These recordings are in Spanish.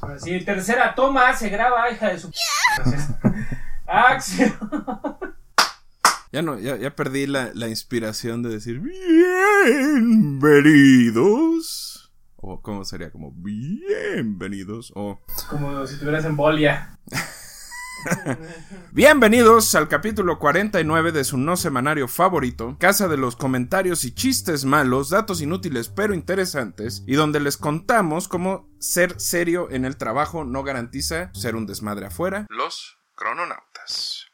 Así, tercera toma, se graba, hija de su... Acción. Ya no, ya, ya perdí la, la inspiración de decir bienvenidos. O cómo sería como bienvenidos. O Como si tuvieras embolia. Bienvenidos al capítulo 49 de su no semanario favorito, casa de los comentarios y chistes malos, datos inútiles pero interesantes, y donde les contamos cómo ser serio en el trabajo no garantiza ser un desmadre afuera. Los crononautas.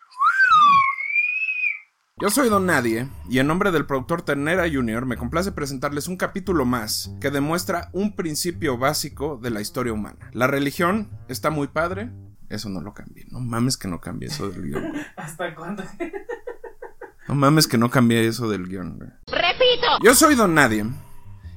Yo soy Don Nadie, y en nombre del productor Ternera Jr. me complace presentarles un capítulo más que demuestra un principio básico de la historia humana. La religión está muy padre, eso no lo cambie. No mames que no cambie eso del guion. ¿Hasta cuándo? No mames que no cambie eso del guion. güey. ¡Repito! Yo soy Don Nadie.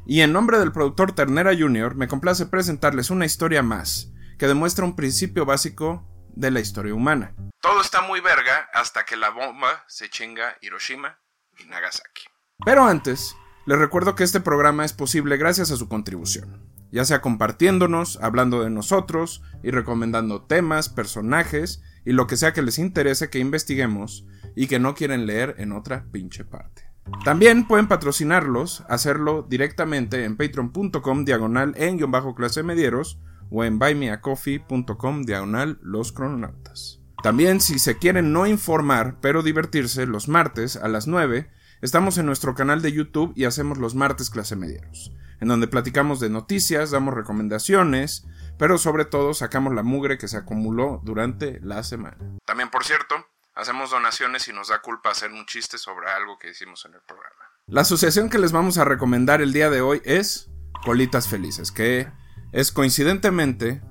Y en nombre del productor Ternera Jr. me complace presentarles una historia más que demuestra un principio básico de la historia humana. Todo está muy verga hasta que la bomba se chinga Hiroshima y Nagasaki. Pero antes, les recuerdo que este programa es posible gracias a su contribución, ya sea compartiéndonos, hablando de nosotros y recomendando temas, personajes y lo que sea que les interese que investiguemos y que no quieren leer en otra pinche parte. También pueden patrocinarlos, hacerlo directamente en patreon.com diagonal en guion bajo clase medieros o en buymeacoffee.com diagonal los crononautas. También si se quieren no informar pero divertirse los martes a las 9 estamos en nuestro canal de YouTube y hacemos los martes clase medieros, en donde platicamos de noticias, damos recomendaciones, pero sobre todo sacamos la mugre que se acumuló durante la semana. También por cierto, hacemos donaciones y nos da culpa hacer un chiste sobre algo que hicimos en el programa. La asociación que les vamos a recomendar el día de hoy es Colitas Felices, que es coincidentemente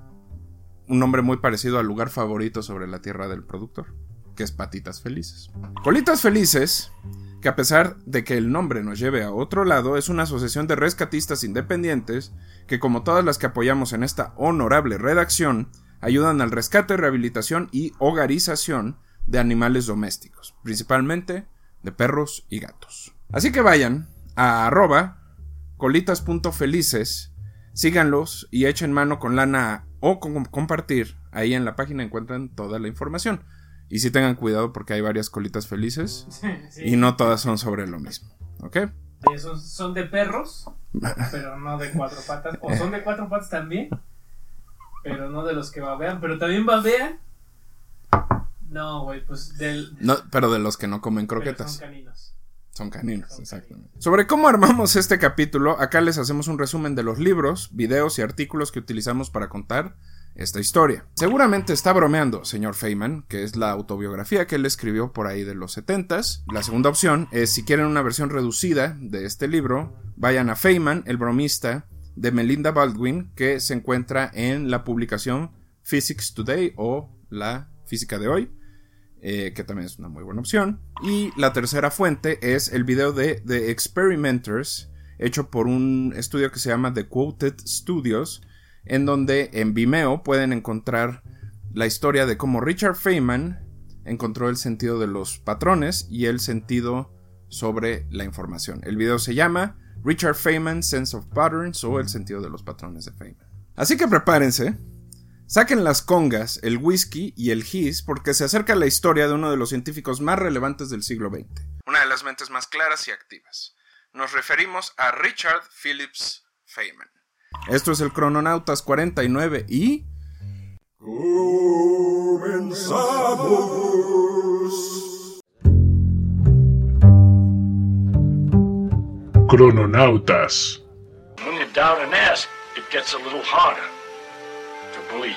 un nombre muy parecido al lugar favorito sobre la tierra del productor, que es Patitas Felices. Colitas Felices, que a pesar de que el nombre nos lleve a otro lado, es una asociación de rescatistas independientes que, como todas las que apoyamos en esta honorable redacción, ayudan al rescate, rehabilitación y hogarización de animales domésticos, principalmente de perros y gatos. Así que vayan a arroba colitas.felices, síganlos y echen mano con lana o con compartir. Ahí en la página encuentran toda la información. Y sí tengan cuidado porque hay varias colitas felices Sí. y no todas son sobre lo mismo. ¿Ok? Son, son de perros, pero no de cuatro patas. O son de cuatro patas también, pero no de los que babean. Pero también babean. No, güey, pues del. No, pero de los que no comen pero croquetas. Son caninos. Son caninos, Son exactamente. Sobre cómo armamos este capítulo, acá les hacemos un resumen de los libros, videos y artículos que utilizamos para contar esta historia. Seguramente está bromeando, señor Feynman, que es la autobiografía que él escribió por ahí de los 70s. La segunda opción es, si quieren una versión reducida de este libro, vayan a Feynman, el bromista, de Melinda Baldwin, que se encuentra en la publicación Physics Today o la Física de hoy eh, que también es una muy buena opción. Y la tercera fuente es el video de The Experimenters, hecho por un estudio que se llama The Quoted Studios, en donde en Vimeo pueden encontrar la historia de cómo Richard Feynman encontró el sentido de los patrones y el sentido sobre la información. El video se llama Richard Feynman Sense of Patterns o el sentido de los patrones de Feynman. Así que prepárense, Saquen las congas, el whisky y el gis porque se acerca la historia de uno de los científicos más relevantes del siglo XX. Una de las mentes más claras y activas. Nos referimos a Richard Phillips Feynman. Esto es el Crononautas 49 y... ¡Comenzamos! Crononautas. When you doubt and ask, it gets a little harder to believe.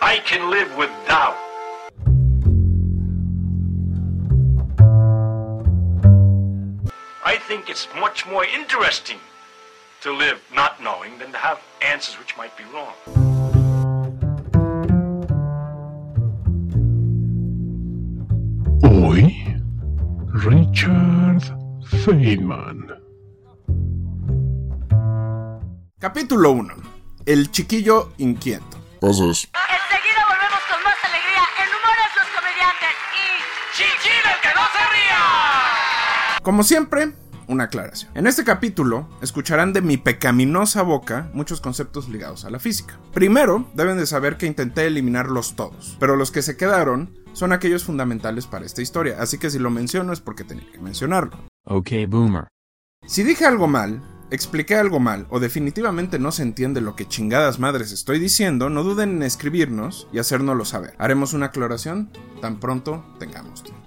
I can live with doubt. I think it's much more interesting to live not knowing than to have answers which might be wrong. Hoy, Richard Feynman. Capítulo 1. El chiquillo inquieto. Pasos. Enseguida volvemos con más alegría en Humores los Comediantes y... ¡Chinchín, el que no se ría! Como siempre, una aclaración. En este capítulo escucharán de mi pecaminosa boca muchos conceptos ligados a la física. Primero, deben de saber que intenté eliminarlos todos, pero los que se quedaron son aquellos fundamentales para esta historia, así que si lo menciono es porque tenía que mencionarlo. Ok, boomer. Si dije algo mal, expliqué algo mal o definitivamente no se entiende lo que chingadas madres estoy diciendo, no duden en escribirnos y hacérnoslo saber. Haremos una aclaración tan pronto tengamos tiempo.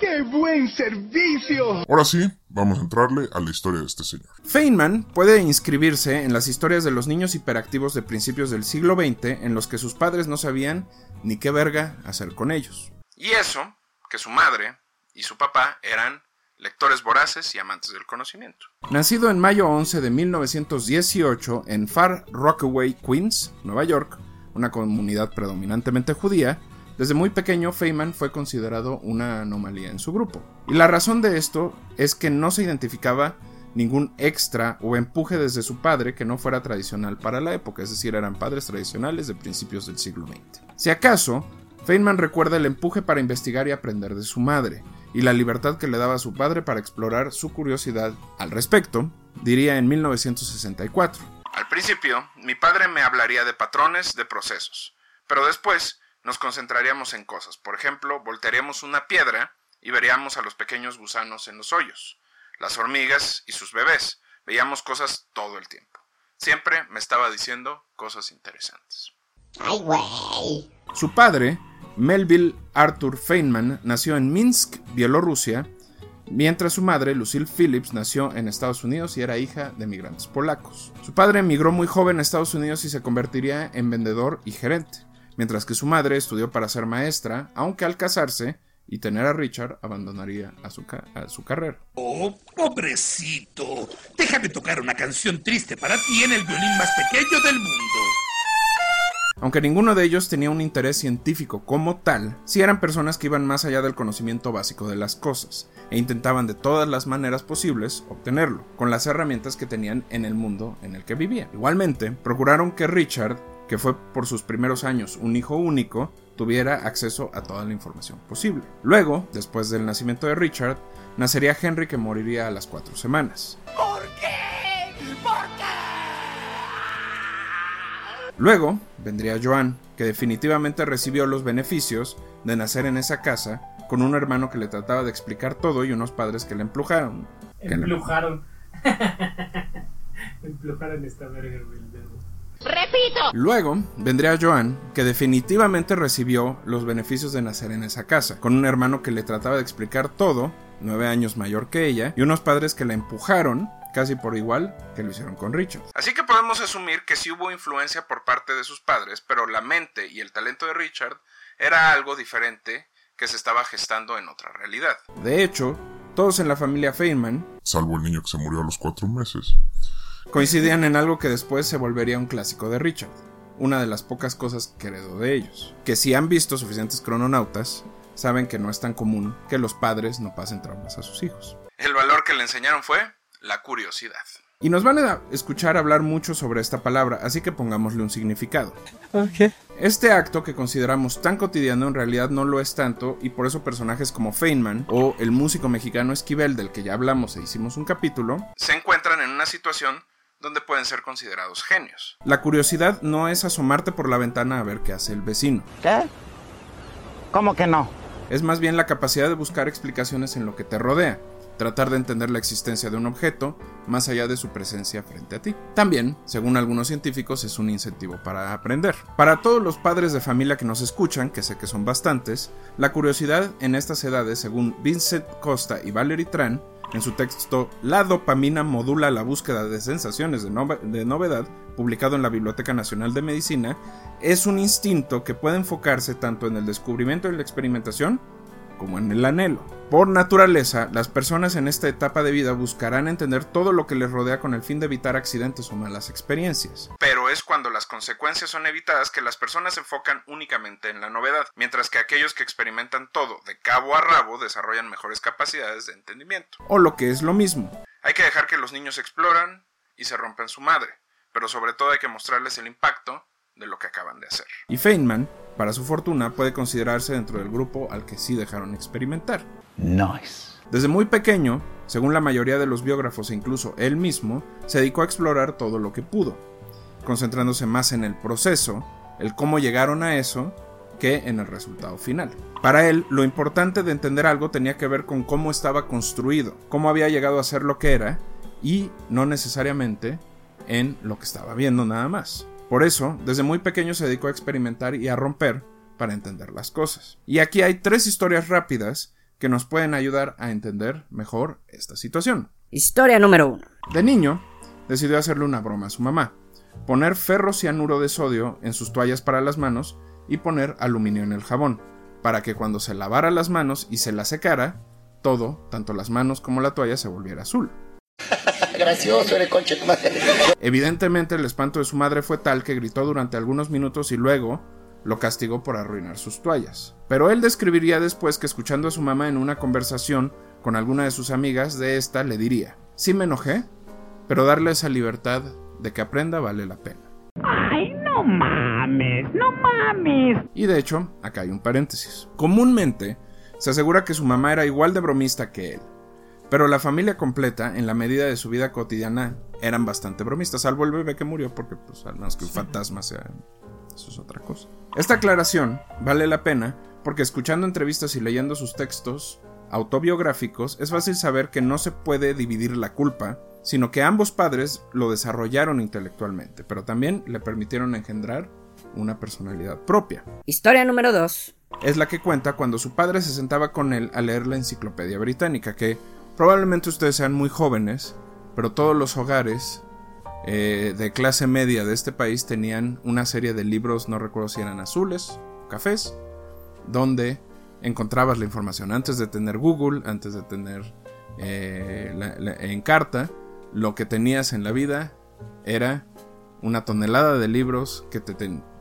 ¡Qué buen servicio! Ahora sí, vamos a entrarle a la historia de este señor. Feynman puede inscribirse en las historias de los niños hiperactivos de principios del siglo XX en los que sus padres no sabían ni qué verga hacer con ellos. Y eso, que su madre y su papá eran lectores voraces y amantes del conocimiento. Nacido en mayo 11 de 1918 en Far Rockaway, Queens, Nueva York, una comunidad predominantemente judía, desde muy pequeño Feynman fue considerado una anomalía en su grupo. Y la razón de esto es que no se identificaba ningún extra o empuje desde su padre que no fuera tradicional para la época, es decir, eran padres tradicionales de principios del siglo XX. Si acaso, Feynman recuerda el empuje para investigar y aprender de su madre, y la libertad que le daba su padre para explorar su curiosidad al respecto, diría en 1964. Al principio, mi padre me hablaría de patrones, de procesos, pero después nos concentraríamos en cosas. Por ejemplo, voltearíamos una piedra y veríamos a los pequeños gusanos en los hoyos, las hormigas y sus bebés. Veíamos cosas todo el tiempo. Siempre me estaba diciendo cosas interesantes. ¡Ay, güey! Su padre, Melville Arthur Feynman, nació en Minsk, Bielorrusia, mientras su madre, Lucille Phillips, nació en Estados Unidos y era hija de migrantes polacos. Su padre emigró muy joven a Estados Unidos y se convertiría en vendedor y gerente, mientras que su madre estudió para ser maestra, aunque al casarse y tener a Richard abandonaría a su, ca- a su carrera. Oh, pobrecito. Déjame tocar una canción triste para ti en el violín más pequeño del mundo. Aunque ninguno de ellos tenía un interés científico como tal, sí eran personas que iban más allá del conocimiento básico de las cosas, e intentaban de todas las maneras posibles obtenerlo, con las herramientas que tenían en el mundo en el que vivían. Igualmente, procuraron que Richard, que fue por sus primeros años un hijo único, tuviera acceso a toda la información posible. Luego, después del nacimiento de Richard, nacería Henry que moriría a las cuatro semanas. ¿Por qué? ¿Por qué? Luego vendría Joan, que definitivamente recibió los beneficios de nacer en esa casa con un hermano que le trataba de explicar todo y unos padres que le emplujaron. Que le- Emplujaron. Emplujaron esta verga. ¡Repito! Luego vendría Joan, que definitivamente recibió los beneficios de nacer en esa casa, con un hermano que le trataba de explicar todo, nueve años mayor que ella, y unos padres que la empujaron casi por igual que lo hicieron con Richard. Así que podemos asumir que sí hubo influencia por parte de sus padres, pero la mente y el talento de Richard era algo diferente que se estaba gestando en otra realidad. De hecho, todos en la familia Feynman Salvo el niño que se murió a los cuatro meses. Coincidían en algo que después se volvería un clásico de Richard, una de las pocas cosas que heredó de ellos, que si han visto suficientes crononautas, saben que no es tan común que los padres no pasen traumas a sus hijos. El valor que le enseñaron fue la curiosidad. Y nos van a escuchar hablar mucho sobre esta palabra, así que pongámosle un significado. Este acto que consideramos tan cotidiano en realidad no lo es tanto y por eso personajes como Feynman o el músico mexicano Esquivel del que ya hablamos e hicimos un capítulo se encuentran en una situación donde pueden ser considerados genios. La curiosidad no es asomarte por la ventana a ver qué hace el vecino. ¿Qué? ¿Cómo que no? Es más bien la capacidad de buscar explicaciones en lo que te rodea, tratar de entender la existencia de un objeto más allá de su presencia frente a ti. También, según algunos científicos, es un incentivo para aprender. Para todos los padres de familia que nos escuchan, que sé que son bastantes, la curiosidad en estas edades, según Vincent Costa y Valerie Tran, en su texto La dopamina modula la búsqueda de sensaciones de, nove- de novedad, publicado en la Biblioteca Nacional de Medicina, es un instinto que puede enfocarse tanto en el descubrimiento y la experimentación como en el anhelo. Por naturaleza, las personas en esta etapa de vida buscarán entender todo lo que les rodea con el fin de evitar accidentes o malas experiencias. Pero es cuando las consecuencias son evitadas que las personas se enfocan únicamente en la novedad, mientras que aquellos que experimentan todo de cabo a rabo desarrollan mejores capacidades de entendimiento. O lo que es lo mismo, hay que dejar que los niños exploran y se rompen su madre, pero sobre todo hay que mostrarles el impacto de lo que acaban de hacer. Y Feynman, para su fortuna, puede considerarse dentro del grupo al que sí dejaron experimentar. Nice. Desde muy pequeño, según la mayoría de los biógrafos e incluso él mismo, se dedicó a explorar todo lo que pudo, concentrándose más en el proceso, el cómo llegaron a eso, que en el resultado final. Para él, lo importante de entender algo tenía que ver con cómo estaba construido, cómo había llegado a ser lo que era, y no necesariamente en lo que estaba viendo nada más. Por eso, desde muy pequeño se dedicó a experimentar y a romper para entender las cosas. Y aquí hay tres historias rápidas que nos pueden ayudar a entender mejor esta situación. Historia número uno. De niño, decidió hacerle una broma a su mamá. Poner ferrocianuro de sodio en sus toallas para las manos y poner aluminio en el jabón, para que cuando se lavara las manos y se la secara, todo, tanto las manos como la toalla, se volviera azul. Gracioso, eres concha tu madre. Evidentemente el espanto de su madre fue tal que gritó durante algunos minutos y luego lo castigó por arruinar sus toallas. Pero él describiría después que escuchando a su mamá en una conversación con alguna de sus amigas de esta le diría, sí me enojé, pero darle esa libertad de que aprenda vale la pena. Ay, no mames, no mames. Y de hecho, acá hay un paréntesis. Comúnmente, se asegura que su mamá era igual de bromista que él. Pero la familia completa, en la medida de su vida cotidiana, eran bastante bromistas, salvo el bebé que murió, porque pues al menos que un fantasma sea... Eso es otra cosa. Esta aclaración vale la pena porque escuchando entrevistas y leyendo sus textos autobiográficos es fácil saber que no se puede dividir la culpa, sino que ambos padres lo desarrollaron intelectualmente, pero también le permitieron engendrar una personalidad propia. Historia número 2. Es la que cuenta cuando su padre se sentaba con él a leer la enciclopedia británica, que probablemente ustedes sean muy jóvenes, pero todos los hogares eh, de clase media de este país tenían una serie de libros, no recuerdo si eran azules, cafés, donde encontrabas la información antes de tener Google, antes de tener eh, en carta, lo que tenías en la vida era una tonelada de libros que te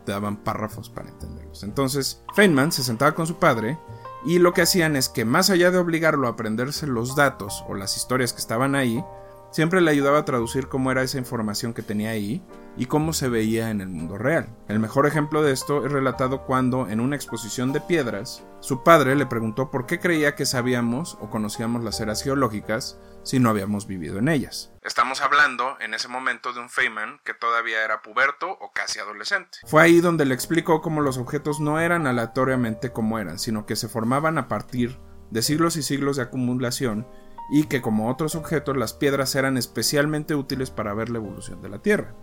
daban párrafos para entenderlos. Entonces, Feynman se sentaba con su padre y lo que hacían es que más allá de obligarlo a aprenderse los datos o las historias que estaban ahí, siempre le ayudaba a traducir cómo era esa información que tenía ahí y cómo se veía en el mundo real. El mejor ejemplo de esto es relatado cuando, en una exposición de piedras, su padre le preguntó por qué creía que sabíamos o conocíamos las eras geológicas si no habíamos vivido en ellas. Estamos hablando en ese momento de un Feynman que todavía era puberto o casi adolescente. Fue ahí donde le explicó cómo los objetos no eran aleatoriamente como eran, sino que se formaban a partir de siglos y siglos de acumulación y que como otros objetos las piedras eran especialmente útiles para ver la evolución de la Tierra.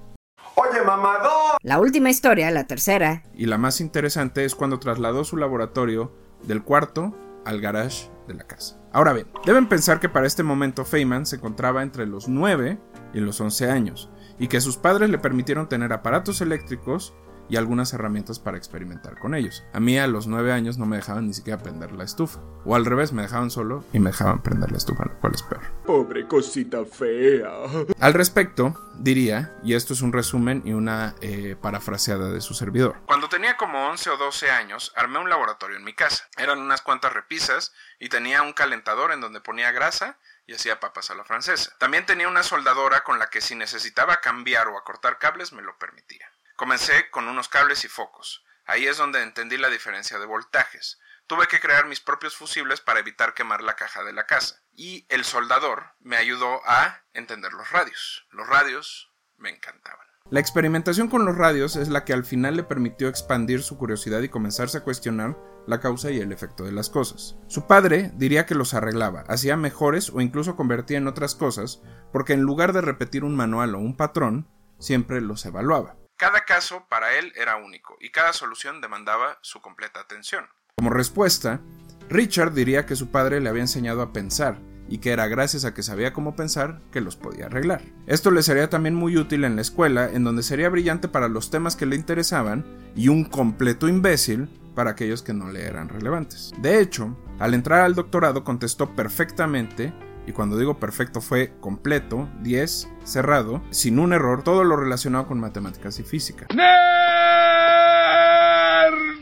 Oye, mamador. La última historia, la tercera. Y la más interesante es cuando trasladó su laboratorio del cuarto al garage de la casa. Ahora bien, deben pensar que para este momento Feynman se encontraba entre los 9 y los 11 años, y que sus padres le permitieron tener aparatos eléctricos y algunas herramientas para experimentar con ellos. A mí a los 9 años no me dejaban ni siquiera prender la estufa. O al revés, me dejaban solo y me dejaban prender la estufa, lo cual es peor. Pobre cosita fea. Al respecto, diría, y esto es un resumen y una eh, parafraseada de su servidor. Cuando tenía como 11 o 12 años, armé un laboratorio en mi casa. Eran unas cuantas repisas y tenía un calentador en donde ponía grasa y hacía papas a la francesa. También tenía una soldadora con la que si necesitaba cambiar o acortar cables me lo permitía. Comencé con unos cables y focos. Ahí es donde entendí la diferencia de voltajes. Tuve que crear mis propios fusibles para evitar quemar la caja de la casa. Y el soldador me ayudó a entender los radios. Los radios me encantaban. La experimentación con los radios es la que al final le permitió expandir su curiosidad y comenzarse a cuestionar la causa y el efecto de las cosas. Su padre diría que los arreglaba, hacía mejores o incluso convertía en otras cosas, porque en lugar de repetir un manual o un patrón, siempre los evaluaba. Cada caso para él era único y cada solución demandaba su completa atención. Como respuesta, Richard diría que su padre le había enseñado a pensar y que era gracias a que sabía cómo pensar que los podía arreglar. Esto le sería también muy útil en la escuela, en donde sería brillante para los temas que le interesaban y un completo imbécil para aquellos que no le eran relevantes. De hecho, al entrar al doctorado contestó perfectamente y cuando digo perfecto fue completo, 10, cerrado, sin un error, todo lo relacionado con matemáticas y física.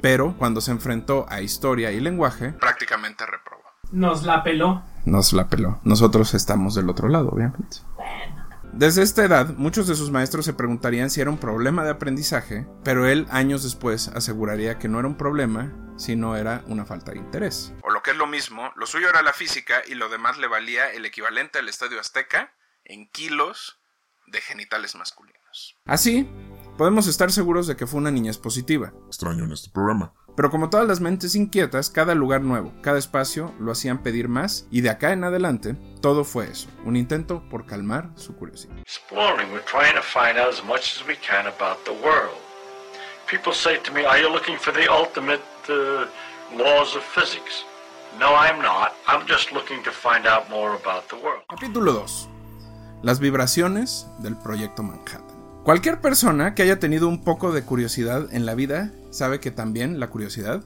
Pero cuando se enfrentó a historia y lenguaje, prácticamente reprobó. Nos la peló. Nos la peló. Nosotros estamos del otro lado, obviamente. Desde esta edad, muchos de sus maestros se preguntarían si era un problema de aprendizaje, pero él años después aseguraría que no era un problema si no era una falta de interés. O lo que es lo mismo, lo suyo era la física y lo demás le valía el equivalente al Estadio Azteca en kilos de genitales masculinos. Así, podemos estar seguros de que fue una niñez positiva. Extraño en este programa. Pero como todas las mentes inquietas, cada lugar nuevo, cada espacio lo hacían pedir más y de acá en adelante todo fue eso, un intento por calmar su curiosidad. Exploring, we're trying to find out as much as we can about the world. People say to me, Are you looking for the ultimate uh, laws of physics? No, I'm not. I'm just looking to find out more about the world. Capítulo 2. Las vibraciones del proyecto Manhattan. Cualquier persona que haya tenido un poco de curiosidad en la vida sabe que también la curiosidad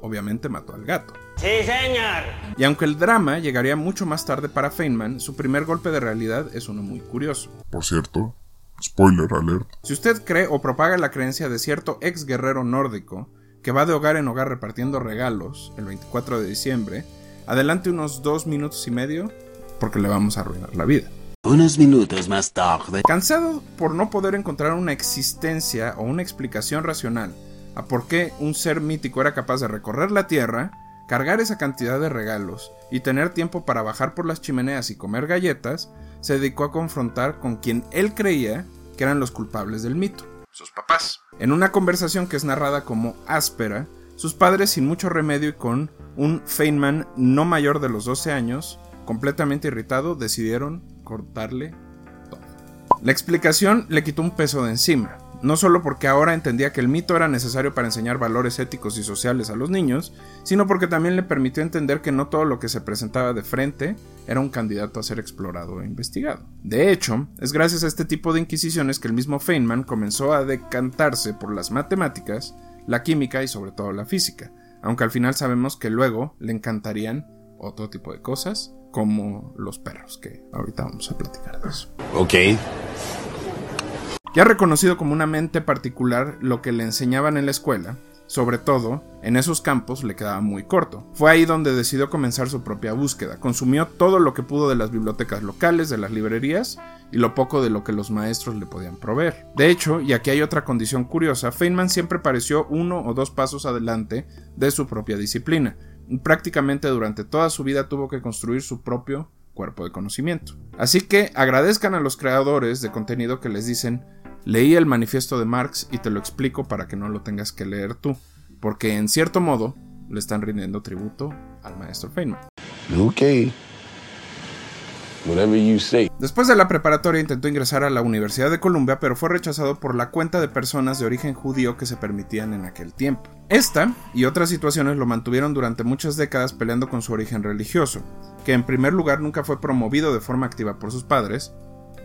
obviamente mató al gato. Sí, señor. Y aunque el drama llegaría mucho más tarde para Feynman, su primer golpe de realidad es uno muy curioso. Por cierto, spoiler alert. Si usted cree o propaga la creencia de cierto ex guerrero nórdico que va de hogar en hogar repartiendo regalos el 24 de diciembre, adelante unos dos minutos y medio porque le vamos a arruinar la vida. Unos minutos más tarde. Cansado por no poder encontrar una existencia o una explicación racional a por qué un ser mítico era capaz de recorrer la Tierra, cargar esa cantidad de regalos y tener tiempo para bajar por las chimeneas y comer galletas, se dedicó a confrontar con quien él creía que eran los culpables del mito, sus papás. En una conversación que es narrada como áspera, sus padres sin mucho remedio y con un Feynman no mayor de los 12 años, completamente irritado, decidieron cortarle todo. La explicación le quitó un peso de encima, no solo porque ahora entendía que el mito era necesario para enseñar valores éticos y sociales a los niños, sino porque también le permitió entender que no todo lo que se presentaba de frente era un candidato a ser explorado e investigado. De hecho, es gracias a este tipo de inquisiciones que el mismo Feynman comenzó a decantarse por las matemáticas, la química y sobre todo la física, aunque al final sabemos que luego le encantarían otro tipo de cosas, como los perros, que ahorita vamos a platicar de eso. Ok. Ya reconocido como una mente particular lo que le enseñaban en la escuela, sobre todo, en esos campos le quedaba muy corto. Fue ahí donde decidió comenzar su propia búsqueda. Consumió todo lo que pudo de las bibliotecas locales, de las librerías y lo poco de lo que los maestros le podían proveer. De hecho, y aquí hay otra condición curiosa, Feynman siempre pareció uno o dos pasos adelante de su propia disciplina. Prácticamente durante toda su vida tuvo que construir su propio cuerpo de conocimiento. Así que agradezcan a los creadores de contenido que les dicen Leí el manifiesto de Marx y te lo explico para que no lo tengas que leer tú, porque en cierto modo le están rindiendo tributo al maestro Feynman. Ok. Whatever you say. Después de la preparatoria intentó ingresar a la Universidad de Columbia, pero fue rechazado por la cuenta de personas de origen judío que se permitían en aquel tiempo. Esta y otras situaciones lo mantuvieron durante muchas décadas peleando con su origen religioso, que en primer lugar nunca fue promovido de forma activa por sus padres,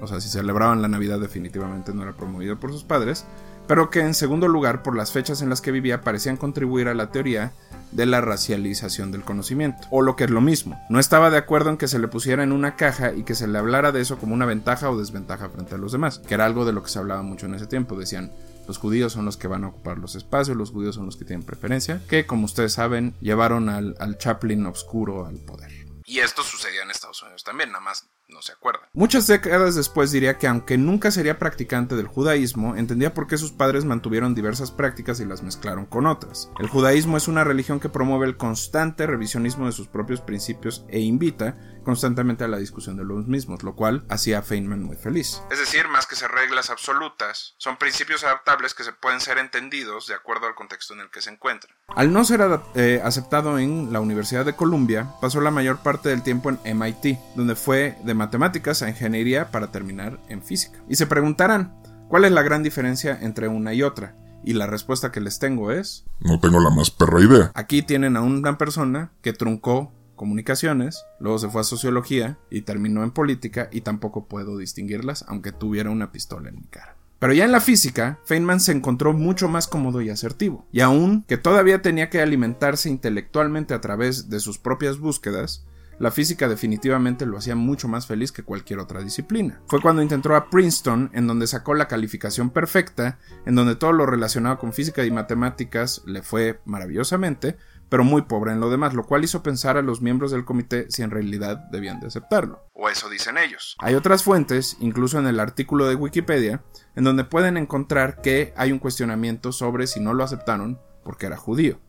o sea, si celebraban la Navidad definitivamente no era promovido por sus padres, pero que en segundo lugar por las fechas en las que vivía parecían contribuir a la teoría de la racialización del conocimiento, o lo que es lo mismo, no estaba de acuerdo en que se le pusiera en una caja y que se le hablara de eso como una ventaja o desventaja frente a los demás, que era algo de lo que se hablaba mucho en ese tiempo, decían, los judíos son los que van a ocupar los espacios, los judíos son los que tienen preferencia, que como ustedes saben llevaron al, al Chaplin oscuro al poder. Y esto sucedía en Estados Unidos también, nada más no se acuerdan. Muchas décadas después diría que aunque nunca sería practicante del judaísmo, entendía por qué sus padres mantuvieron diversas prácticas y las mezclaron con otras. El judaísmo es una religión que promueve el constante revisionismo de sus propios principios e invita constantemente a la discusión de los mismos, lo cual hacía a Feynman muy feliz. Es decir, más que ser reglas absolutas, son principios adaptables que se pueden ser entendidos de acuerdo al contexto en el que se encuentran. Al no ser eh, aceptado en la Universidad de Columbia, pasó la mayor parte del tiempo en MIT, donde fue de matemáticas a ingeniería para terminar en física. Y se preguntarán, ¿cuál es la gran diferencia entre una y otra? Y la respuesta que les tengo es... No tengo la más perra idea. Aquí tienen a una persona que truncó comunicaciones, luego se fue a sociología y terminó en política y tampoco puedo distinguirlas aunque tuviera una pistola en mi cara. Pero ya en la física, Feynman se encontró mucho más cómodo y asertivo, y aun que todavía tenía que alimentarse intelectualmente a través de sus propias búsquedas, la física definitivamente lo hacía mucho más feliz que cualquier otra disciplina. Fue cuando intentó a Princeton, en donde sacó la calificación perfecta, en donde todo lo relacionado con física y matemáticas le fue maravillosamente, pero muy pobre en lo demás, lo cual hizo pensar a los miembros del comité si en realidad debían de aceptarlo. O eso dicen ellos. Hay otras fuentes, incluso en el artículo de Wikipedia, en donde pueden encontrar que hay un cuestionamiento sobre si no lo aceptaron porque era judío.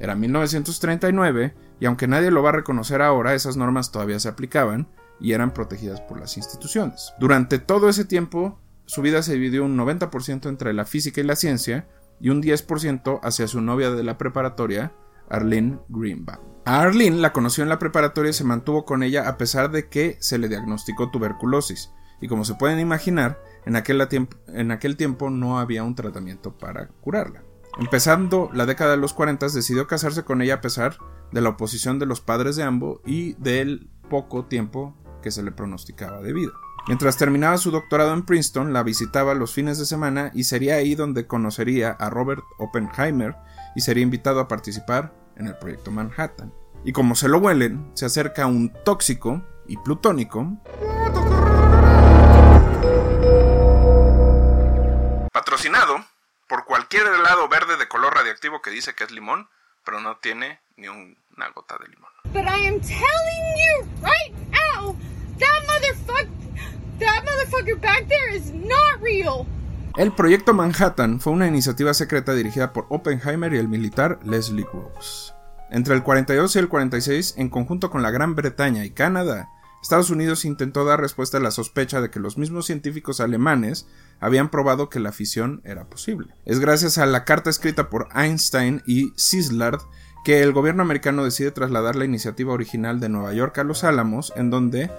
Era 1939 y aunque nadie lo va a reconocer ahora, esas normas todavía se aplicaban y eran protegidas por las instituciones. Durante todo ese tiempo, su vida se dividió un 90% entre la física y la ciencia y un 10% hacia su novia de la preparatoria, Arlene Greenbaum. A Arlene la conoció en la preparatoria y se mantuvo con ella a pesar de que se le diagnosticó tuberculosis. Y como se pueden imaginar, en aquel tiempo no había un tratamiento para curarla. Empezando la década de los 40 decidió casarse con ella a pesar de la oposición de los padres de ambos y del poco tiempo que se le pronosticaba de vida. Mientras terminaba su doctorado en Princeton, la visitaba los fines de semana y sería ahí donde conocería a Robert Oppenheimer y sería invitado a participar en el proyecto Manhattan. Y como se lo huelen, se acerca un tóxico y plutónico patrocinado por cualquier helado verde de color radiactivo que dice que es limón, pero no tiene ni una gota de limón. But I am telling you right now, that motherfucker, that motherfucker back there is not real. El proyecto Manhattan fue una iniciativa secreta dirigida por Oppenheimer y el militar Leslie Groves. Entre el 42 y el 46, en conjunto con la Gran Bretaña y Canadá, Estados Unidos intentó dar respuesta a la sospecha de que los mismos científicos alemanes habían probado que la fisión era posible. Es gracias a la carta escrita por Einstein y Szilard que el gobierno americano decide trasladar la iniciativa original de Nueva York a Los Álamos, en donde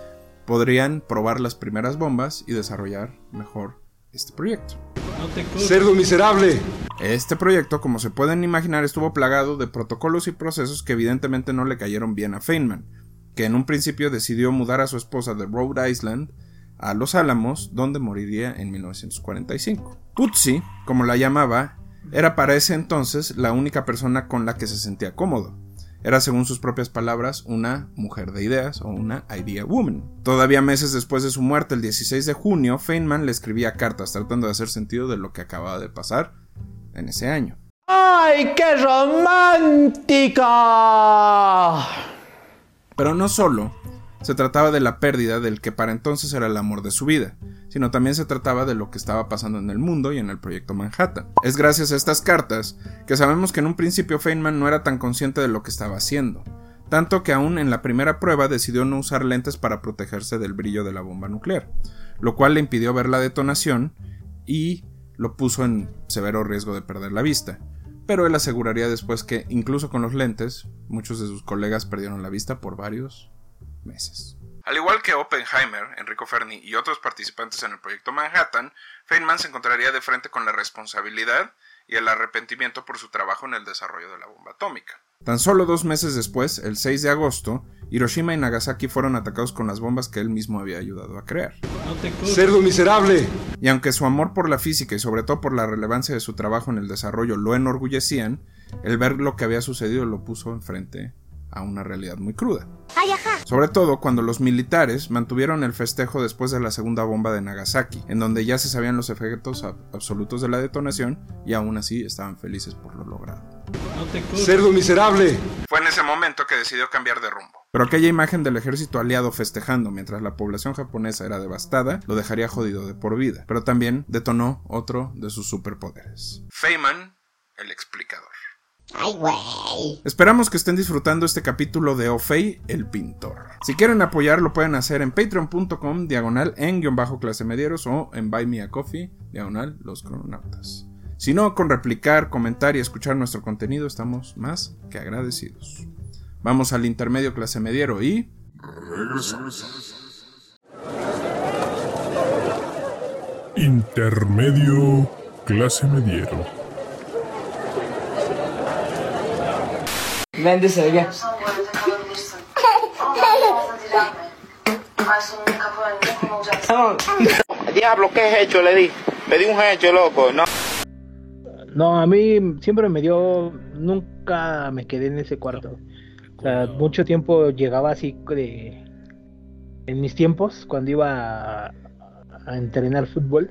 podrían probar las primeras bombas y desarrollar mejor este proyecto. ¡Cerdo miserable! Este proyecto, como se pueden imaginar, estuvo plagado de protocolos y procesos que evidentemente no le cayeron bien a Feynman, que en un principio decidió mudar a su esposa de Rhode Island a Los Álamos, donde moriría en 1945. Putzi, como la llamaba, era para ese entonces la única persona con la que se sentía cómodo. Era, según sus propias palabras, una mujer de ideas o una idea woman. Todavía meses después de su muerte, el 16 de junio, Feynman le escribía cartas tratando de hacer sentido de lo que acababa de pasar en ese año. ¡Ay, qué romántica! Pero no solo se trataba de la pérdida del que para entonces era el amor de su vida, sino también se trataba de lo que estaba pasando en el mundo y en el proyecto Manhattan. Es gracias a estas cartas que sabemos que en un principio Feynman no era tan consciente de lo que estaba haciendo, tanto que aún en la primera prueba decidió no usar lentes para protegerse del brillo de la bomba nuclear, lo cual le impidió ver la detonación y lo puso en severo riesgo de perder la vista. Pero él aseguraría después que, incluso con los lentes, muchos de sus colegas perdieron la vista por varios meses. Al igual que Oppenheimer, Enrico Fermi y otros participantes en el proyecto Manhattan, Feynman se encontraría de frente con la responsabilidad y el arrepentimiento por su trabajo en el desarrollo de la bomba atómica. Tan solo dos meses después, el 6 de agosto, Hiroshima y Nagasaki fueron atacados con las bombas que él mismo había ayudado a crear. ¡Cerdo miserable! Y aunque su amor por la física y sobre todo por la relevancia de su trabajo en el desarrollo lo enorgullecían, el ver lo que había sucedido lo puso enfrente a una realidad muy cruda. Sobre todo cuando los militares mantuvieron el festejo después de la segunda bomba de Nagasaki, en donde ya se sabían los efectos absolutos de la detonación y aún así estaban felices por lo logrado. ¡Cerdo miserable! Fue en ese momento que decidió cambiar de rumbo. Pero aquella imagen del ejército aliado festejando mientras la población japonesa era devastada lo dejaría jodido de por vida, pero también detonó otro de sus superpoderes. Feynman, el explicador. Ay, güey. Esperamos que estén disfrutando este capítulo de Ofei, el pintor. Si quieren apoyar, lo pueden hacer en patreon.com, diagonal en guion bajo clase medieros o en buy me a coffee, diagonal los crononautas. Si no, con replicar, comentar y escuchar nuestro contenido estamos más que agradecidos. Vamos al intermedio clase mediero y... Regresamos. Intermedio clase mediero. Ben de söyle. Tamam. Diablo, ¿qué has hecho? Le di. Le di un hecho, loco. No. No, a mí siempre me dio. Nunca me quedé en ese cuarto. O sea, mucho tiempo llegaba así de. En mis tiempos, cuando iba a, a entrenar fútbol,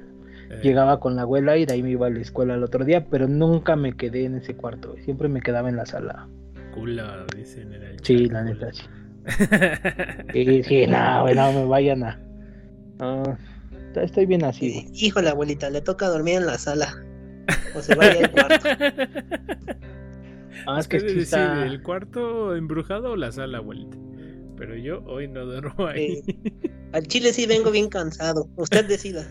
Eh. llegaba con la abuela y de ahí me iba a la escuela el otro día, pero nunca me quedé en ese cuarto. Siempre me quedaba en la sala. Cula, dicen en el Sí, la neta, sí. Sí, sí, no, no me vayan a. Estoy bien así, güey. Híjole, abuelita, le toca dormir en la sala. O se vaya al cuarto. Ah, es que decide, está- ¿el cuarto embrujado o la sala, abuelita? Pero yo hoy no duermo ahí. Al chile sí vengo bien cansado. Usted decida.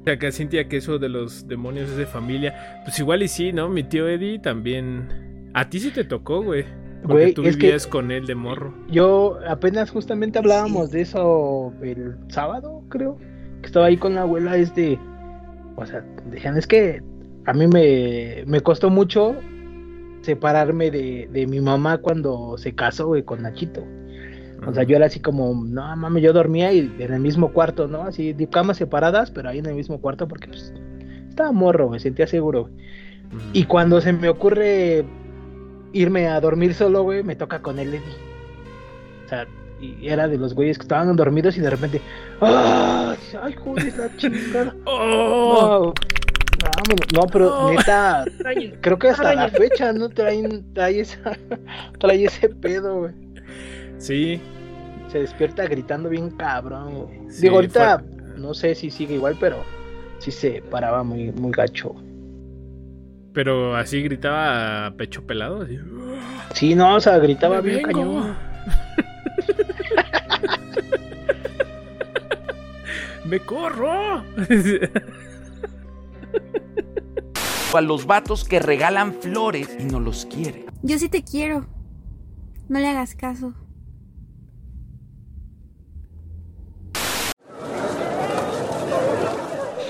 O sea, que Cintia, que eso de los demonios es de familia. Pues igual y sí, ¿no? Mi tío Eddie también. A ti sí te tocó, güey. Porque tú es que- vivías con él de morro. Yo apenas justamente hablábamos de eso el sábado, creo. Que estaba ahí con la abuela, es de. O sea, decían, es que a mí me, me costó mucho separarme de, de mi mamá cuando se casó, güey, con Nachito. O sea, yo era así como, no mames, yo dormía y en el mismo cuarto, ¿no? Así, de camas separadas, pero ahí en el mismo cuarto porque pues estaba morro, me sentía seguro. güey. Y cuando se me ocurre irme a dormir solo, güey, me toca con el Eddie. O sea, y era de los güeyes que estaban dormidos y de repente, ¡ah! ¡Ay, joder, la chingada! ¡Oh! No, vámonos. no, pero Oh. neta, creo que hasta la fecha, ¿no? Traen, trae, esa, trae ese pedo, güey. Sí. Se despierta gritando bien cabrón, güey. Sí, Digo, ahorita no sé si sigue igual, pero sí se paraba muy, muy gacho. Pero así gritaba a pecho pelado. Así. Sí, no, o sea, gritaba bien cañón. ¡Me corro! A los vatos que regalan flores y no los quiere. Yo sí te quiero. No le hagas caso.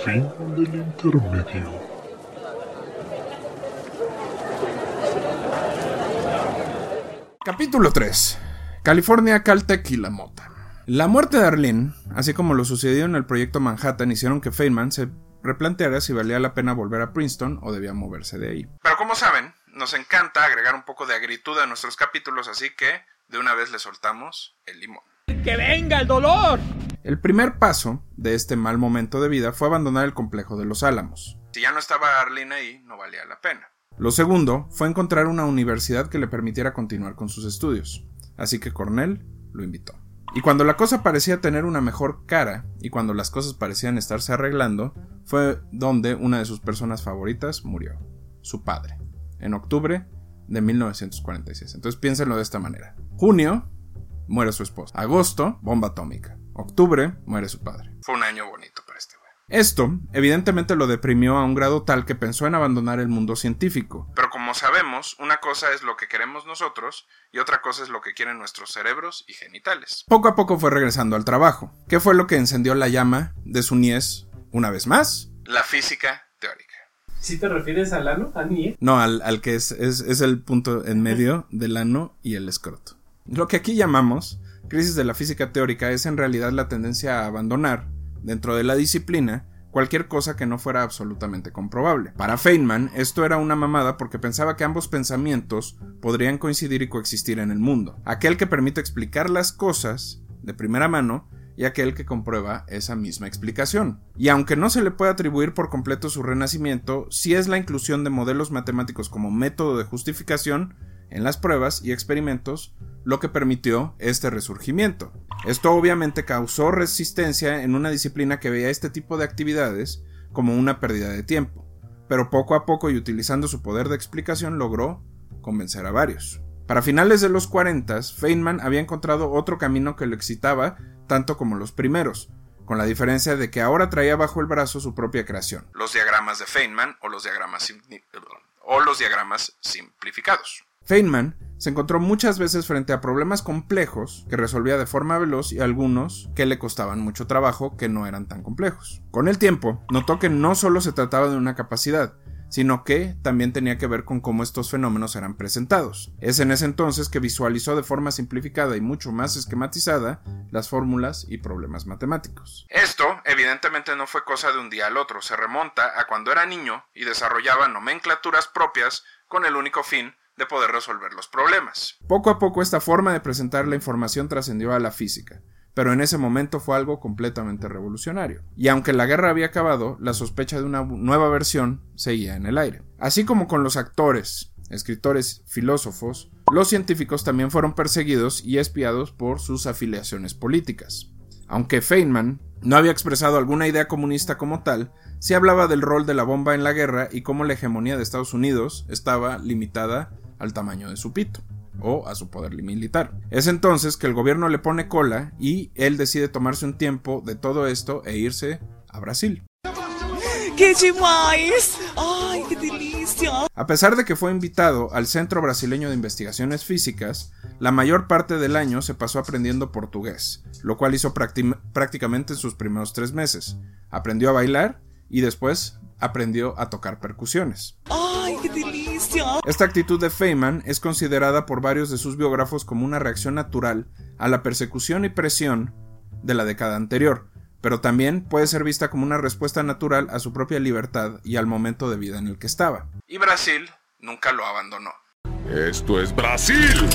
Fin del intermedio. Capítulo 3. California, Caltech y la mota. La muerte de Arlene, así como lo sucedido en el proyecto Manhattan, hicieron que Feynman se replanteara si valía la pena volver a Princeton o debía moverse de ahí. Pero como saben, nos encanta agregar un poco de agritud a nuestros capítulos, así que de una vez le soltamos el limón. ¡Que venga el dolor! El primer paso de este mal momento de vida fue abandonar el complejo de los Álamos. Si ya no estaba Arlene ahí, no valía la pena. Lo segundo fue encontrar una universidad que le permitiera continuar con sus estudios, así que Cornell lo invitó. Y cuando la cosa parecía tener una mejor cara y cuando las cosas parecían estarse arreglando, fue donde una de sus personas favoritas murió, su padre, en octubre de 1946. Entonces piénsenlo de esta manera. Junio, muere su esposa. Agosto, bomba atómica. Octubre, muere su padre. Fue un año bonito. Esto, evidentemente, lo deprimió a un grado tal que pensó en abandonar el mundo científico. Pero como sabemos, una cosa es lo que queremos nosotros y otra cosa es lo que quieren nuestros cerebros y genitales. Poco a poco fue regresando al trabajo. ¿Qué fue lo que encendió la llama de su niez una vez más? La física teórica. ¿Sí te refieres al ano? ¿A nie? No, al, al que es, es, es el punto en medio del ano y el escroto. Lo que aquí llamamos crisis de la física teórica es en realidad la tendencia a abandonar, dentro de la disciplina, cualquier cosa que no fuera absolutamente comprobable. Para Feynman, esto era una mamada porque pensaba que ambos pensamientos podrían coincidir y coexistir en el mundo. Aquel que permite explicar las cosas de primera mano y aquel que comprueba esa misma explicación. Y aunque no se le puede atribuir por completo su renacimiento, sí es la inclusión de modelos matemáticos como método de justificación en las pruebas y experimentos lo que permitió este resurgimiento. Esto obviamente causó resistencia en una disciplina que veía este tipo de actividades como una pérdida de tiempo, pero poco a poco y utilizando su poder de explicación logró convencer a varios. Para finales de los 40, Feynman había encontrado otro camino que lo excitaba tanto como los primeros, con la diferencia de que ahora traía bajo el brazo su propia creación, los diagramas de Feynman o los diagramas, o los diagramas simplificados. Feynman se encontró muchas veces frente a problemas complejos que resolvía de forma veloz y algunos que le costaban mucho trabajo que no eran tan complejos. Con el tiempo, notó que no solo se trataba de una capacidad, sino que también tenía que ver con cómo estos fenómenos eran presentados. Es en ese entonces que visualizó de forma simplificada y mucho más esquematizada las fórmulas y problemas matemáticos. Esto, evidentemente, no fue cosa de un día al otro, se remonta a cuando era niño y desarrollaba nomenclaturas propias con el único fin de poder resolver los problemas. Poco a poco esta forma de presentar la información trascendió a la física, pero en ese momento fue algo completamente revolucionario. Y aunque la guerra había acabado, la sospecha de una nueva versión seguía en el aire. Así como con los actores, escritores, filósofos, los científicos también fueron perseguidos y espiados por sus afiliaciones políticas. Aunque Feynman no había expresado alguna idea comunista como tal, sí hablaba del rol de la bomba en la guerra y cómo la hegemonía de Estados Unidos estaba limitada al tamaño de su pito o a su poder militar. Es entonces que el gobierno le pone cola y él decide tomarse un tiempo de todo esto e irse a Brasil. ¡Qué demais! ¡Ay, qué delicia! A pesar de que fue invitado al Centro Brasileño de Investigaciones Físicas, la mayor parte del año se pasó aprendiendo portugués, lo cual hizo prácticamente en sus primeros tres meses. Aprendió a bailar y después aprendió a tocar percusiones. ¡Ay, qué delicia! Esta actitud de Feynman es considerada por varios de sus biógrafos como una reacción natural a la persecución y presión de la década anterior, pero también puede ser vista como una respuesta natural a su propia libertad y al momento de vida en el que estaba. Y Brasil nunca lo abandonó. Esto es Brasil.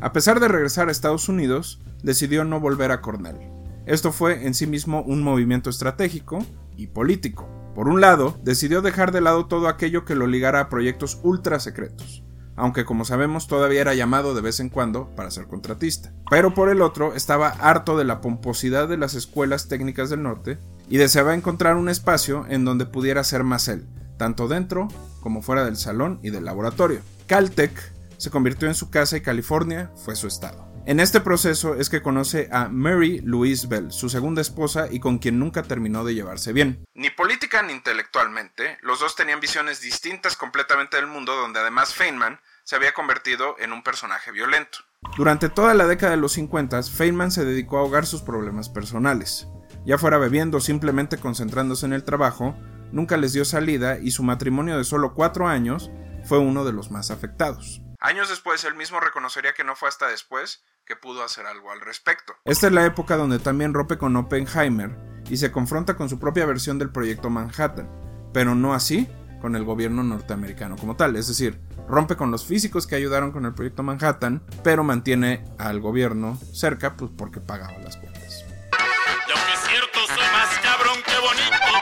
A pesar de regresar a Estados Unidos, decidió no volver a Cornell. Esto fue en sí mismo un movimiento estratégico y político. Por un lado, decidió dejar de lado todo aquello que lo ligara a proyectos ultra secretos aunque como sabemos todavía era llamado de vez en cuando para ser contratista. Pero por el otro, estaba harto de la pomposidad de las escuelas técnicas del norte y deseaba encontrar un espacio en donde pudiera ser más él, tanto dentro como fuera del salón y del laboratorio. Caltech se convirtió en su casa y California fue su estado. En este proceso es que conoce a Mary Louise Bell, su segunda esposa y con quien nunca terminó de llevarse bien. Ni política ni intelectualmente, los dos tenían visiones distintas completamente del mundo donde además Feynman se había convertido en un personaje violento. Durante toda la década de los 50, Feynman se dedicó a ahogar sus problemas personales. Ya fuera bebiendo o simplemente concentrándose en el trabajo, nunca les dio salida y su matrimonio de solo cuatro años fue uno de los más afectados. Años después, él mismo reconocería que no fue hasta después que pudo hacer algo al respecto. Esta es la época donde también rompe con Oppenheimer y se confronta con su propia versión del proyecto Manhattan, pero no así con el gobierno norteamericano como tal, es decir, rompe con los físicos que ayudaron con el proyecto Manhattan, pero mantiene al gobierno cerca pues porque pagaba las cuentas.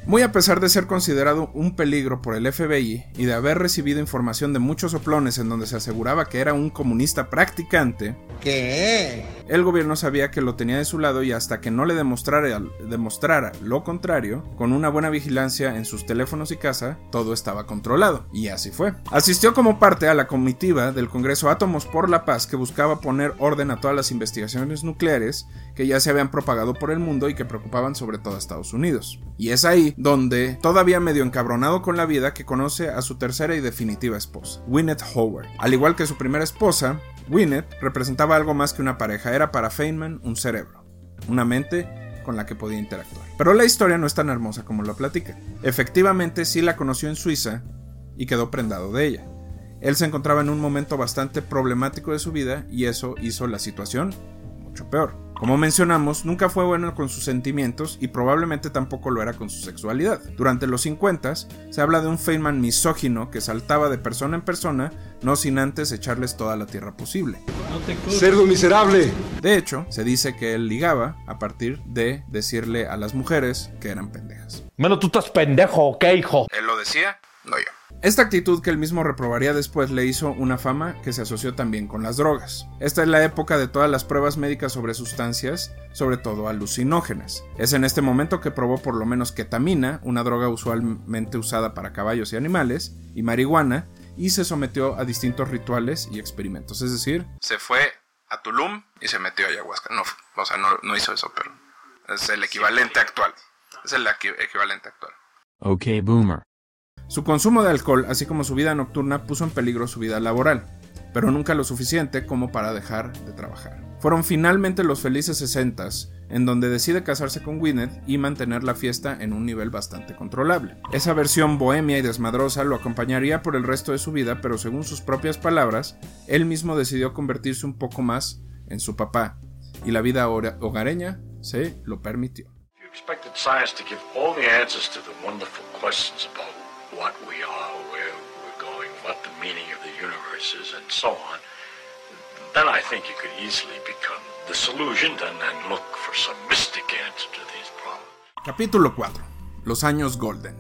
Muy a pesar de ser considerado un peligro por el FBI y de haber recibido información de muchos soplones en donde se aseguraba que era un comunista practicante, ¿Qué? El gobierno sabía que lo tenía de su lado y hasta que no le demostrara, demostrara lo contrario, con una buena vigilancia en sus teléfonos y casa, todo estaba controlado. Y así fue. Asistió como parte a la comitiva del Congreso Átomos por la Paz que buscaba poner orden a todas las investigaciones nucleares que ya se habían propagado por el mundo y que preocupaban sobre todo a Estados Unidos. Y es ahí donde, todavía medio encabronado con la vida, que conoce a su tercera y definitiva esposa, Winnet Howard. Al igual que su primera esposa, Winnet representaba algo más que una pareja, era para Feynman un cerebro, una mente con la que podía interactuar. Pero la historia no es tan hermosa como lo platica. Efectivamente, sí la conoció en Suiza y quedó prendado de ella. Él se encontraba en un momento bastante problemático de su vida y eso hizo la situación mucho peor. Como mencionamos, nunca fue bueno con sus sentimientos y probablemente tampoco lo era con su sexualidad. Durante los 50 se habla de un Feynman misógino que saltaba de persona en persona, no sin antes echarles toda la tierra posible. ¡Cerdo miserable! De hecho, se dice que él ligaba a partir de decirle a las mujeres que eran pendejas. Bueno, tú estás pendejo, ¿qué hijo? Él lo decía, no yo. Esta actitud que él mismo reprobaría después le hizo una fama que se asoció también con las drogas. Esta es la época de todas las pruebas médicas sobre sustancias, sobre todo alucinógenas. Es en este momento que probó por lo menos ketamina, una droga usualmente usada para caballos y animales, y marihuana, y se sometió a distintos rituales y experimentos. Es decir, se fue a Tulum y se metió a ayahuasca. No, o sea, no, no hizo eso, pero es el equivalente actual. Es el equivalente actual. Ok, boomer. Su consumo de alcohol, así como su vida nocturna, puso en peligro su vida laboral, pero nunca lo suficiente como para dejar de trabajar. Fueron finalmente los felices 60 en donde decide casarse con Gwyneth y mantener la fiesta en un nivel bastante controlable. Esa versión bohemia y desmadrosa lo acompañaría por el resto de su vida, pero según sus propias palabras, él mismo decidió convertirse un poco más en su papá, y la vida hogareña se lo permitió. What we are, where we're going, what the meaning of the universe is, and so on, then I think you could easily become disillusioned and look for some mystic answer to these problems. Capítulo 4. Los años Golden.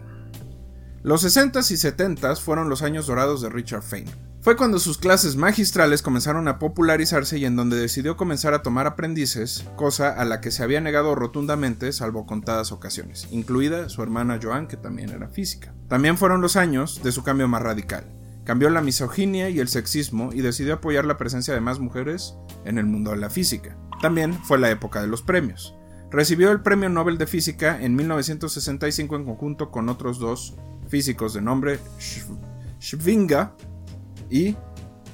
Los 60s y 70s fueron los años dorados de Richard Feynman. Fue cuando sus clases magistrales comenzaron a popularizarse y en donde decidió comenzar a tomar aprendices, cosa a la que se había negado rotundamente salvo contadas ocasiones, incluida su hermana Joan que también era física. También fueron los años de su cambio más radical, cambió la misoginia y el sexismo y decidió apoyar la presencia de más mujeres en el mundo de la física. También fue la época de los premios. Recibió el Premio Nobel de Física en 1965 en conjunto con otros dos físicos de nombre Schwinga y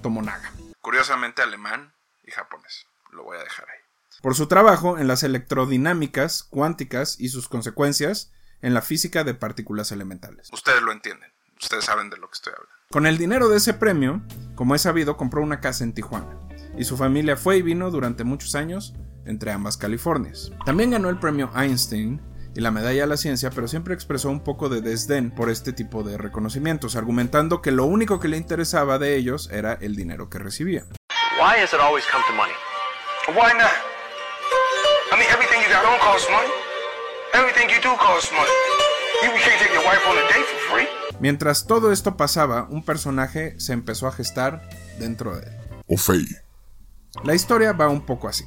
Tomonaga. Curiosamente alemán y japonés. Lo voy a dejar ahí. Por su trabajo en las electrodinámicas cuánticas y sus consecuencias en la física de partículas elementales. Ustedes lo entienden. Ustedes saben de lo que estoy hablando. Con el dinero de ese premio, como es sabido, compró una casa en Tijuana. Y su familia fue y vino durante muchos años entre ambas Californias. También ganó el premio Einstein y la medalla a la ciencia, pero siempre expresó un poco de desdén por este tipo de reconocimientos, argumentando que lo único que le interesaba de ellos era el dinero que recibía. Why has it always come to money? Why not? I mean, everything you got on costs money. Everything you do costs money. You can't take your wife on a date for free. Mientras todo esto pasaba, un personaje se empezó a gestar dentro de él. Ofei. La historia va un poco así.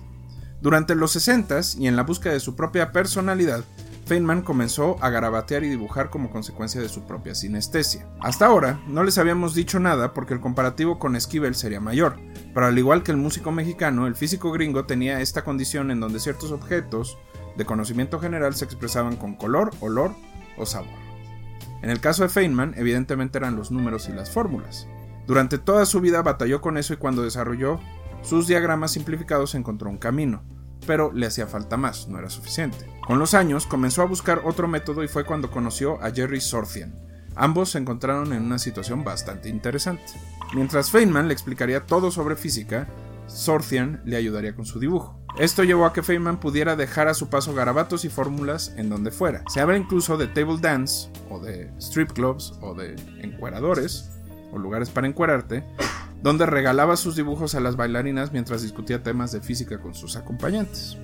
Durante los 60 y en la búsqueda de su propia personalidad, Feynman comenzó a garabatear y dibujar como consecuencia de su propia sinestesia. Hasta ahora, no les habíamos dicho nada porque el comparativo con Esquivel sería mayor, pero al igual que el músico mexicano, el físico gringo tenía esta condición en donde ciertos objetos de conocimiento general se expresaban con color, olor o sabor. En el caso de Feynman, evidentemente eran los números y las fórmulas. Durante toda su vida batalló con eso y cuando desarrolló sus diagramas simplificados encontró un camino, pero le hacía falta más, no era suficiente. Con los años comenzó a buscar otro método y fue cuando conoció a Jerry Sorthian. Ambos se encontraron en una situación bastante interesante. Mientras Feynman le explicaría todo sobre física, Sorthian le ayudaría con su dibujo. Esto llevó a que Feynman pudiera dejar a su paso garabatos y fórmulas en donde fuera. Se habla incluso de table dance, o de strip clubs, o de encueradores, o lugares para encuerarte, donde regalaba sus dibujos a las bailarinas mientras discutía temas de física con sus acompañantes.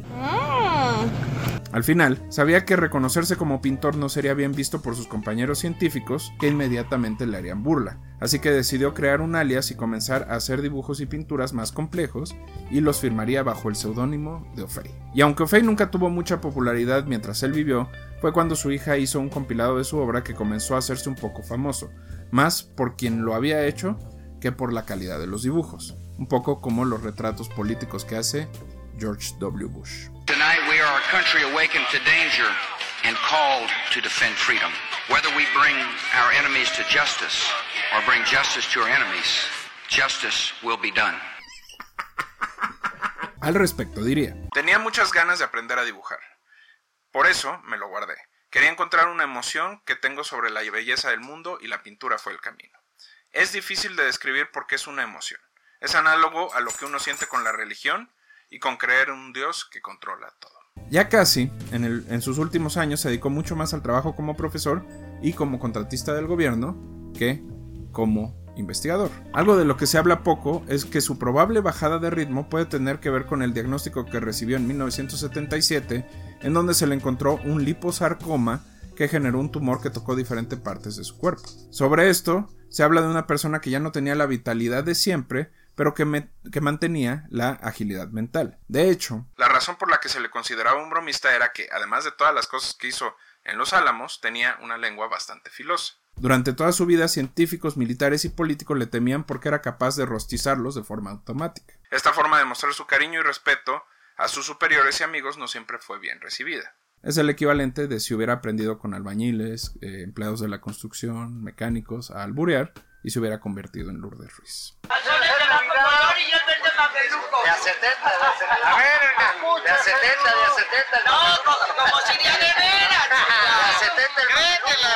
Al final, sabía que reconocerse como pintor no sería bien visto por sus compañeros científicos, que inmediatamente le harían burla, así que decidió crear un alias y comenzar a hacer dibujos y pinturas más complejos, y los firmaría bajo el seudónimo de Ofei. Y aunque Ofei nunca tuvo mucha popularidad mientras él vivió, fue cuando su hija hizo un compilado de su obra que comenzó a hacerse un poco famoso, más por quien lo había hecho que por la calidad de los dibujos, un poco como los retratos políticos que hace George W. Bush. Tonight we are a country awakened to danger and called to defend freedom. Whether we bring our enemies to justice or bring justice to our enemies, justice will be done. Al respecto diría, tenía muchas ganas de aprender a dibujar. Por eso me lo guardé. Quería encontrar una emoción que tengo sobre la belleza del mundo y la pintura fue el camino. Es difícil de describir porque es una emoción. Es análogo a lo que uno siente con la religión y con creer en un Dios que controla todo. Ya casi, en, en, sus últimos años se dedicó mucho más al trabajo como profesor y como contratista del gobierno que como investigador. Algo de lo que se habla poco es que su probable bajada de ritmo puede tener que ver con el diagnóstico que recibió en 1977, en donde se le encontró un liposarcoma que generó un tumor que tocó diferentes partes de su cuerpo. Sobre esto, se habla de una persona que ya no tenía la vitalidad de siempre, pero que, que, mantenía la agilidad mental. De hecho, la razón por la que se le consideraba un bromista era que, además de todas las cosas que hizo en los Álamos, tenía una lengua bastante filosa. Durante toda su vida, científicos, militares y políticos le temían porque era capaz de rostizarlos de forma automática. Esta forma de mostrar su cariño y respeto a sus superiores y amigos no siempre fue bien recibida. Es el equivalente de si hubiera aprendido con albañiles, eh, empleados de la construcción, mecánicos, a alburear y se hubiera convertido en Lourdes Ruiz. De a 70, A ver, de a 70, de a 70. No, como, como sería de veras. De a 70 el Créetela.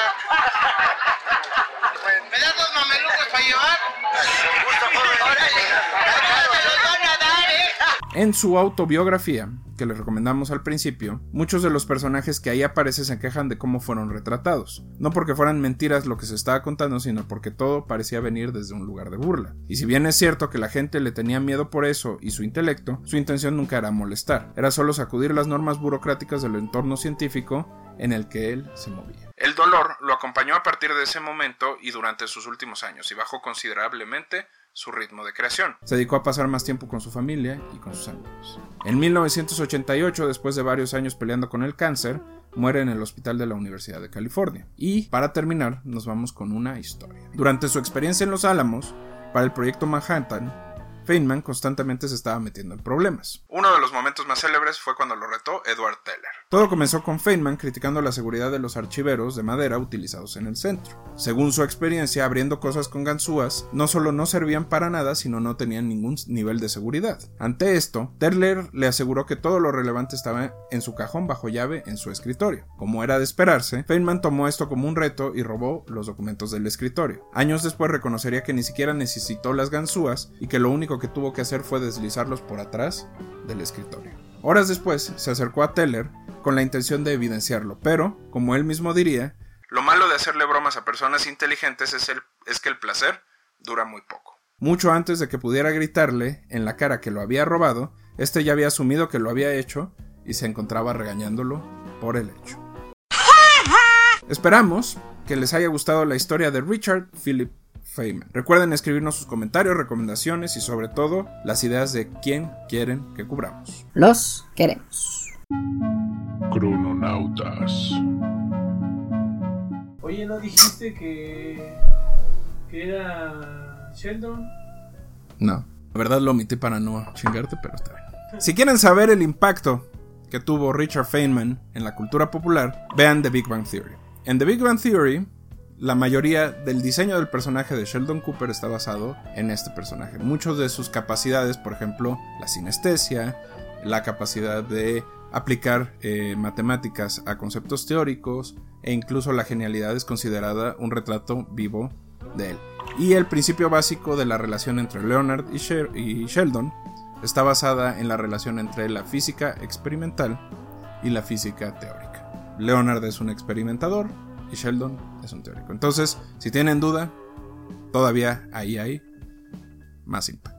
¿Me das dos mamelucos para llevar? Órale, me los van a dar, ¿eh? En su autobiografía, que les recomendamos al principio, muchos de los personajes que ahí aparecen se quejan de cómo fueron retratados. No porque fueran mentiras lo que se estaba contando, sino porque todo parecía venir desde un lugar de burla. Y si bien es cierto que la gente le tenía miedo por eso y su intelecto, su intención nunca era molestar, era solo sacudir las normas burocráticas del entorno científico en el que él se movía. El dolor lo acompañó a partir de ese momento y durante sus últimos años y bajó considerablemente su ritmo de creación. Se dedicó a pasar más tiempo con su familia y con sus amigos. En 1988, después de varios años peleando con el cáncer, muere en el hospital de la Universidad de California. Y para terminar, nos vamos con una historia. Durante su experiencia en Los Álamos, para el proyecto Manhattan, Feynman constantemente se estaba metiendo en problemas. Uno de los momentos más célebres fue cuando lo retó Edward Teller. Todo comenzó con Feynman criticando la seguridad de los archiveros de madera utilizados en el centro. Según su experiencia, abriendo cosas con ganzúas, no solo no servían para nada, sino no tenían ningún nivel de seguridad. Ante esto, Teller le aseguró que todo lo relevante estaba en su cajón bajo llave en su escritorio. Como era de esperarse, Feynman tomó esto como un reto y robó los documentos del escritorio. Años después reconocería que ni siquiera necesitó las ganzúas y que lo único que tuvo que hacer fue deslizarlos por atrás del escritorio. Horas después se acercó a Teller con la intención de evidenciarlo, pero, como él mismo diría, lo malo de hacerle bromas a personas inteligentes es, el, es que el placer dura muy poco. Mucho antes de que pudiera gritarle en la cara que lo había robado, este ya había asumido que lo había hecho y se encontraba regañándolo por el hecho. Esperamos que les haya gustado la historia de Richard Philip Feynman. Recuerden escribirnos sus comentarios, recomendaciones y sobre todo las ideas de quién quieren que cubramos. Los queremos. Crononautas. Oye, ¿no dijiste que, que era Sheldon? No, la verdad lo omití para no chingarte, pero está bien. Si quieren saber el impacto que tuvo Richard Feynman en la cultura popular, vean The Big Bang Theory. En The Big Bang Theory, la mayoría del diseño del personaje de Sheldon Cooper está basado en este personaje. Muchas de sus capacidades, por ejemplo, la sinestesia, la capacidad de aplicar eh, matemáticas a conceptos teóricos e incluso la genialidad es considerada un retrato vivo de él. Y el principio básico de la relación entre Leonard y, Sheldon está basada en la relación entre la física experimental y la física teórica. Leonard es un experimentador y Sheldon es un teórico. Entonces, si tienen duda, todavía ahí hay más impacto.